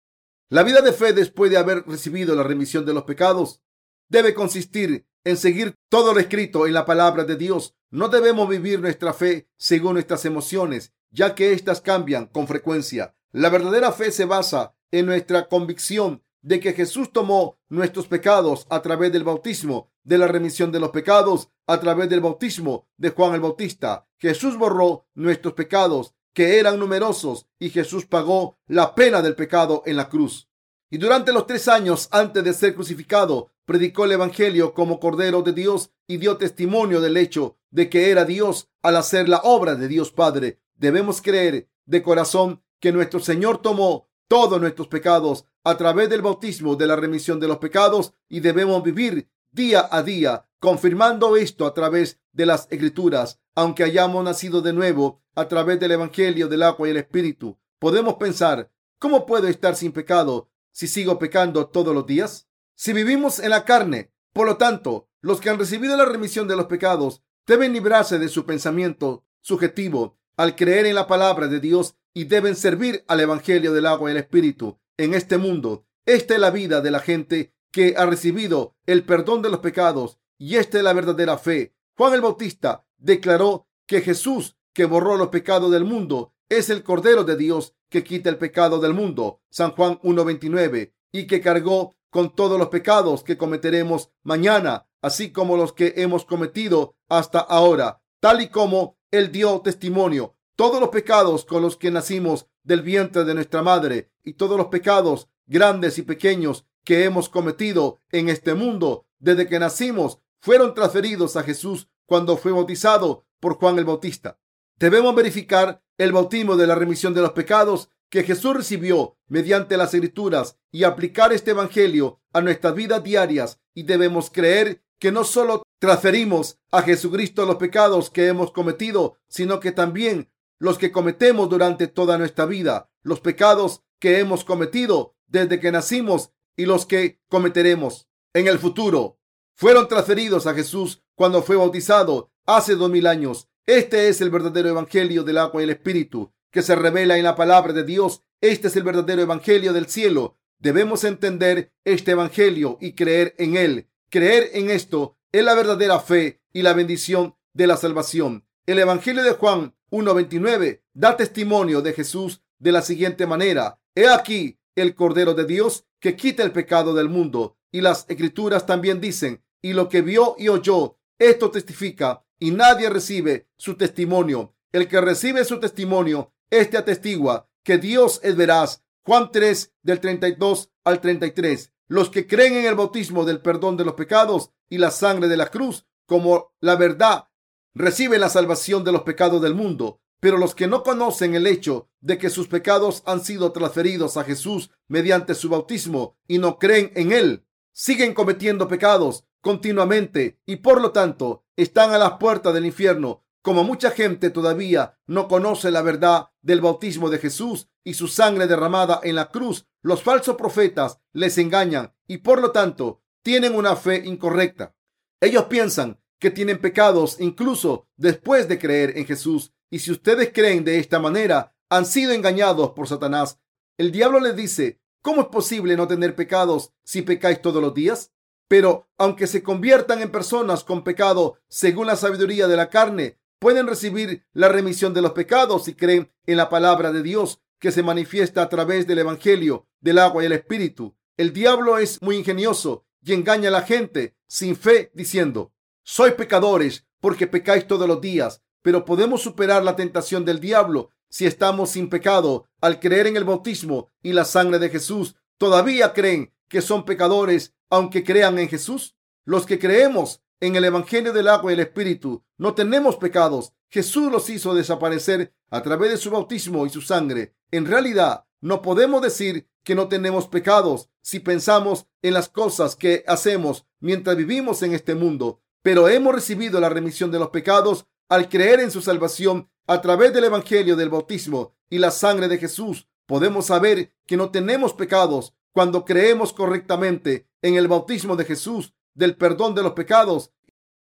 A: La vida de fe después de haber recibido la remisión de los pecados debe consistir en seguir todo lo escrito en la palabra de Dios. No debemos vivir nuestra fe según nuestras emociones, ya que éstas cambian con frecuencia. La verdadera fe se basa en nuestra convicción de que Jesús tomó nuestros pecados a través del bautismo, de la remisión de los pecados, a través del bautismo de Juan el Bautista. Jesús borró nuestros pecados, que eran numerosos, y Jesús pagó la pena del pecado en la cruz. Y durante los tres años antes de ser crucificado, predicó el Evangelio como Cordero de Dios y dio testimonio del hecho de que era Dios al hacer la obra de Dios Padre. Debemos creer de corazón que nuestro Señor tomó todos nuestros pecados a través del bautismo de la remisión de los pecados y debemos vivir día a día confirmando esto a través de las escrituras. Aunque hayamos nacido de nuevo a través del Evangelio del agua y el Espíritu, podemos pensar, ¿cómo puedo estar sin pecado si sigo pecando todos los días? Si vivimos en la carne, por lo tanto, los que han recibido la remisión de los pecados deben librarse de su pensamiento subjetivo al creer en la palabra de Dios y deben servir al Evangelio del agua y el Espíritu en este mundo. Esta es la vida de la gente que ha recibido el perdón de los pecados y esta es la verdadera fe. Juan el Bautista declaró que Jesús, que borró los pecados del mundo, es el Cordero de Dios que quita el pecado del mundo. San Juan 1.29 y que cargó con todos los pecados que cometeremos mañana, así como los que hemos cometido hasta ahora, tal y como Él dio testimonio. Todos los pecados con los que nacimos del vientre de nuestra madre y todos los pecados grandes y pequeños que hemos cometido en este mundo desde que nacimos fueron transferidos a Jesús cuando fue bautizado por Juan el Bautista. Debemos verificar el bautismo de la remisión de los pecados que Jesús recibió mediante las escrituras y aplicar este evangelio a nuestras vidas diarias y debemos creer que no solo transferimos a Jesucristo los pecados que hemos cometido, sino que también los que cometemos durante toda nuestra vida. Los pecados que hemos cometido desde que nacimos y los que cometeremos en el futuro fueron transferidos a Jesús cuando fue bautizado hace dos mil años. Este es el verdadero evangelio del agua y el espíritu que se revela en la palabra de Dios. Este es el verdadero evangelio del cielo. Debemos entender este evangelio y creer en él. Creer en esto es la verdadera fe y la bendición de la salvación. El evangelio de Juan 1.29 da testimonio de Jesús de la siguiente manera. He aquí el Cordero de Dios que quita el pecado del mundo. Y las escrituras también dicen, y lo que vio y oyó, esto testifica, y nadie recibe su testimonio. El que recibe su testimonio, este atestigua que Dios es veraz. Juan 3 del 32 al 33. Los que creen en el bautismo del perdón de los pecados y la sangre de la cruz como la verdad reciben la salvación de los pecados del mundo. Pero los que no conocen el hecho de que sus pecados han sido transferidos a Jesús mediante su bautismo y no creen en Él, siguen cometiendo pecados continuamente y por lo tanto están a las puertas del infierno. Como mucha gente todavía no conoce la verdad del bautismo de Jesús y su sangre derramada en la cruz, los falsos profetas les engañan y por lo tanto tienen una fe incorrecta. Ellos piensan que tienen pecados incluso después de creer en Jesús. Y si ustedes creen de esta manera, han sido engañados por Satanás. El diablo les dice, ¿cómo es posible no tener pecados si pecáis todos los días? Pero aunque se conviertan en personas con pecado según la sabiduría de la carne, pueden recibir la remisión de los pecados si creen en la palabra de Dios que se manifiesta a través del Evangelio, del agua y el Espíritu. El diablo es muy ingenioso y engaña a la gente sin fe diciendo, soy pecadores porque pecáis todos los días, pero podemos superar la tentación del diablo si estamos sin pecado al creer en el bautismo y la sangre de Jesús. ¿Todavía creen que son pecadores aunque crean en Jesús? Los que creemos en el Evangelio del agua y el Espíritu no tenemos pecados. Jesús los hizo desaparecer a través de su bautismo y su sangre. En realidad, no podemos decir que no tenemos pecados si pensamos en las cosas que hacemos mientras vivimos en este mundo pero hemos recibido la remisión de los pecados al creer en su salvación a través del Evangelio del bautismo y la sangre de Jesús. Podemos saber que no tenemos pecados cuando creemos correctamente en el bautismo de Jesús, del perdón de los pecados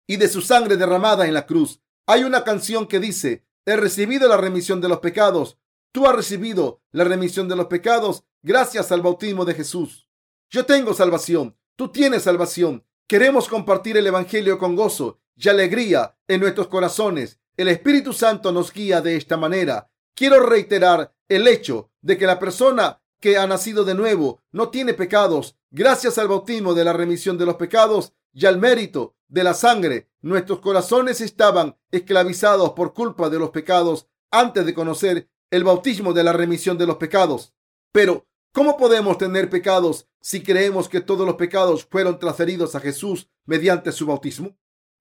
A: y de su sangre derramada en la cruz. Hay una canción que dice, he recibido la remisión de los pecados. Tú has recibido la remisión de los pecados gracias al bautismo de Jesús. Yo tengo salvación. Tú tienes salvación. Queremos compartir el Evangelio con gozo y alegría en nuestros corazones. El Espíritu Santo nos guía de esta manera. Quiero reiterar el hecho de que la persona que ha nacido de nuevo no tiene pecados. Gracias al bautismo de la remisión de los pecados y al mérito de la sangre, nuestros corazones estaban esclavizados por culpa de los pecados antes de conocer el bautismo de la remisión de los pecados. Pero ¿Cómo podemos tener pecados si creemos que todos los pecados fueron transferidos a Jesús mediante su bautismo?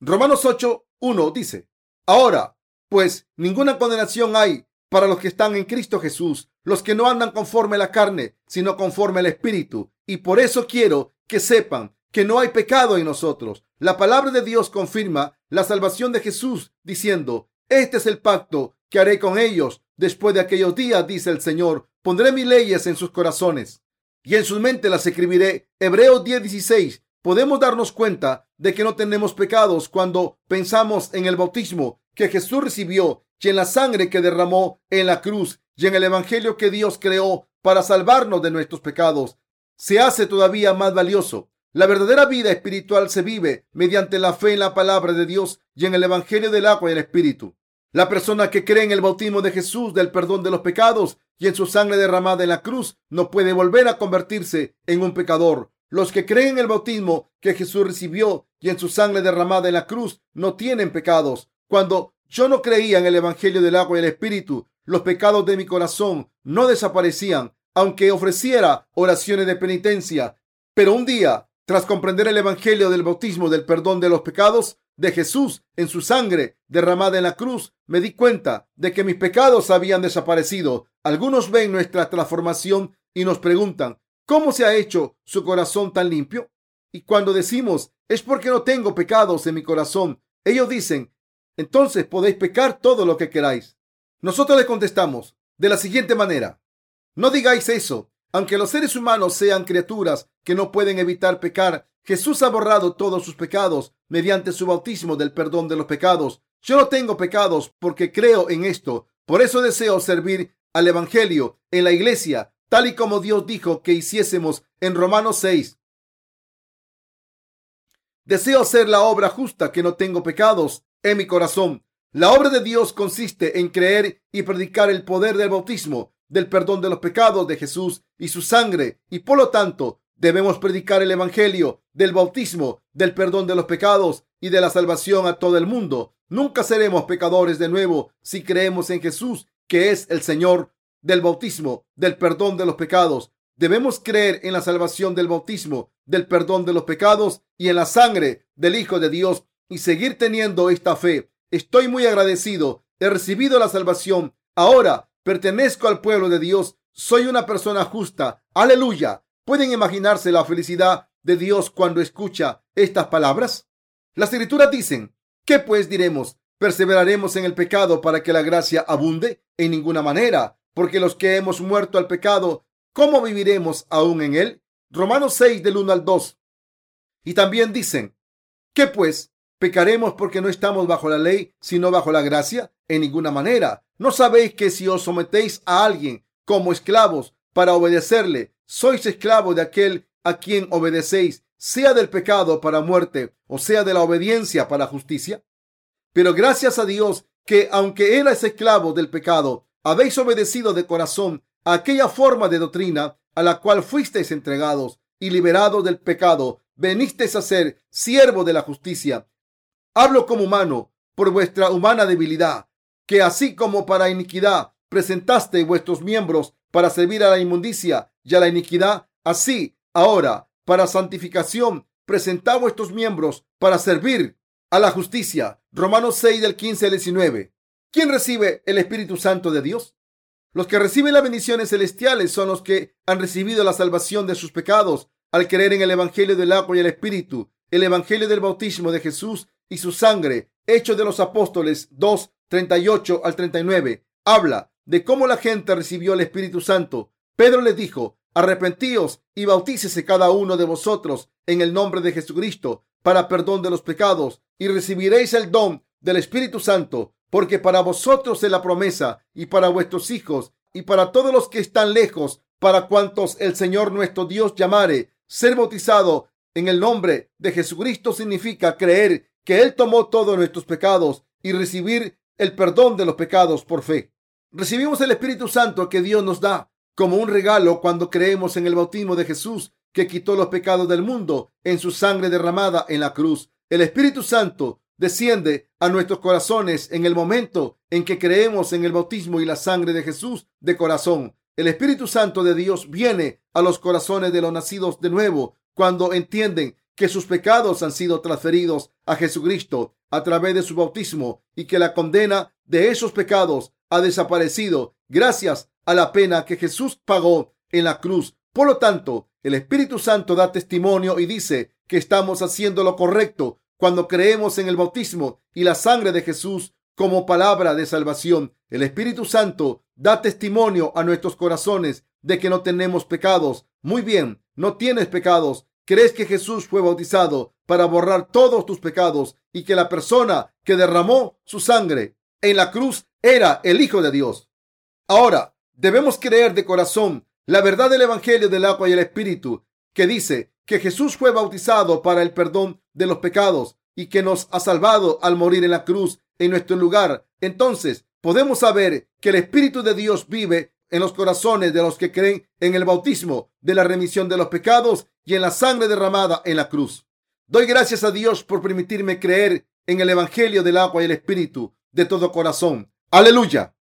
A: Romanos 8, 1 dice, Ahora, pues ninguna condenación hay para los que están en Cristo Jesús, los que no andan conforme a la carne, sino conforme al Espíritu. Y por eso quiero que sepan que no hay pecado en nosotros. La palabra de Dios confirma la salvación de Jesús, diciendo, Este es el pacto que haré con ellos después de aquellos días, dice el Señor Pondré mis leyes en sus corazones y en sus mentes las escribiré. Hebreos 10:16. Podemos darnos cuenta de que no tenemos pecados cuando pensamos en el bautismo que Jesús recibió y en la sangre que derramó en la cruz y en el evangelio que Dios creó para salvarnos de nuestros pecados. Se hace todavía más valioso. La verdadera vida espiritual se vive mediante la fe en la palabra de Dios y en el evangelio del agua y el espíritu. La persona que cree en el bautismo de Jesús del perdón de los pecados y en su sangre derramada en la cruz, no puede volver a convertirse en un pecador. Los que creen en el bautismo que Jesús recibió y en su sangre derramada en la cruz no tienen pecados. Cuando yo no creía en el Evangelio del agua y el Espíritu, los pecados de mi corazón no desaparecían, aunque ofreciera oraciones de penitencia. Pero un día, tras comprender el Evangelio del bautismo del perdón de los pecados, de Jesús en su sangre derramada en la cruz, me di cuenta de que mis pecados habían desaparecido. Algunos ven nuestra transformación y nos preguntan, ¿cómo se ha hecho su corazón tan limpio? Y cuando decimos, es porque no tengo pecados en mi corazón, ellos dicen, entonces podéis pecar todo lo que queráis. Nosotros les contestamos de la siguiente manera, No digáis eso. Aunque los seres humanos sean criaturas que no pueden evitar pecar, Jesús ha borrado todos sus pecados mediante su bautismo del perdón de los pecados. Yo no tengo pecados porque creo en esto. Por eso deseo servir al Evangelio en la iglesia, tal y como Dios dijo que hiciésemos en Romanos 6. Deseo hacer la obra justa que no tengo pecados en mi corazón. La obra de Dios consiste en creer y predicar el poder del bautismo, del perdón de los pecados de Jesús y su sangre, y por lo tanto debemos predicar el Evangelio del bautismo, del perdón de los pecados y de la salvación a todo el mundo. Nunca seremos pecadores de nuevo si creemos en Jesús, que es el Señor del bautismo, del perdón de los pecados. Debemos creer en la salvación del bautismo, del perdón de los pecados y en la sangre del Hijo de Dios y seguir teniendo esta fe. Estoy muy agradecido. He recibido la salvación. Ahora pertenezco al pueblo de Dios. Soy una persona justa. Aleluya. ¿Pueden imaginarse la felicidad de Dios cuando escucha estas palabras? Las escrituras dicen, ¿qué pues diremos? ¿Perseveraremos en el pecado para que la gracia abunde? En ninguna manera, porque los que hemos muerto al pecado, ¿cómo viviremos aún en él? Romanos 6 del 1 al 2. Y también dicen, ¿qué pues? ¿Pecaremos porque no estamos bajo la ley, sino bajo la gracia? En ninguna manera. ¿No sabéis que si os sometéis a alguien como esclavos para obedecerle, sois esclavos de aquel a quien obedecéis, sea del pecado para muerte o sea de la obediencia para justicia? Pero gracias a Dios que aunque erais esclavos del pecado, habéis obedecido de corazón aquella forma de doctrina a la cual fuisteis entregados y liberados del pecado, venisteis a ser siervo de la justicia. Hablo como humano por vuestra humana debilidad, que así como para iniquidad presentaste vuestros miembros para servir a la inmundicia y a la iniquidad, así ahora para santificación presentad vuestros miembros para servir a la justicia. Romanos 6 del 15 al 19. ¿Quién recibe el Espíritu Santo de Dios? Los que reciben las bendiciones celestiales son los que han recibido la salvación de sus pecados al creer en el Evangelio del agua y el Espíritu, el Evangelio del bautismo de Jesús y su sangre. Hechos de los Apóstoles 2, 38 al 39. Habla de cómo la gente recibió el Espíritu Santo. Pedro les dijo, arrepentíos y bautícese cada uno de vosotros en el nombre de Jesucristo para perdón de los pecados y recibiréis el don del Espíritu Santo, porque para vosotros es la promesa y para vuestros hijos y para todos los que están lejos, para cuantos el Señor nuestro Dios llamare. Ser bautizado en el nombre de Jesucristo significa creer que Él tomó todos nuestros pecados y recibir el perdón de los pecados por fe. Recibimos el Espíritu Santo que Dios nos da como un regalo cuando creemos en el bautismo de Jesús que quitó los pecados del mundo en su sangre derramada en la cruz. El Espíritu Santo desciende a nuestros corazones en el momento en que creemos en el bautismo y la sangre de Jesús de corazón. El Espíritu Santo de Dios viene a los corazones de los nacidos de nuevo cuando entienden que sus pecados han sido transferidos a Jesucristo a través de su bautismo y que la condena de esos pecados ha desaparecido gracias a la pena que Jesús pagó en la cruz. Por lo tanto, el Espíritu Santo da testimonio y dice que estamos haciendo lo correcto cuando creemos en el bautismo y la sangre de Jesús como palabra de salvación. El Espíritu Santo da testimonio a nuestros corazones de que no tenemos pecados. Muy bien, no tienes pecados. ¿Crees que Jesús fue bautizado para borrar todos tus pecados y que la persona que derramó su sangre en la cruz era el Hijo de Dios? Ahora, debemos creer de corazón la verdad del Evangelio del agua y el Espíritu, que dice que Jesús fue bautizado para el perdón de los pecados y que nos ha salvado al morir en la cruz en nuestro lugar. Entonces podemos saber que el Espíritu de Dios vive en los corazones de los que creen en el bautismo de la remisión de los pecados y en la sangre derramada en la cruz. Doy gracias a Dios por permitirme creer en el Evangelio del agua y el Espíritu de todo corazón. Aleluya.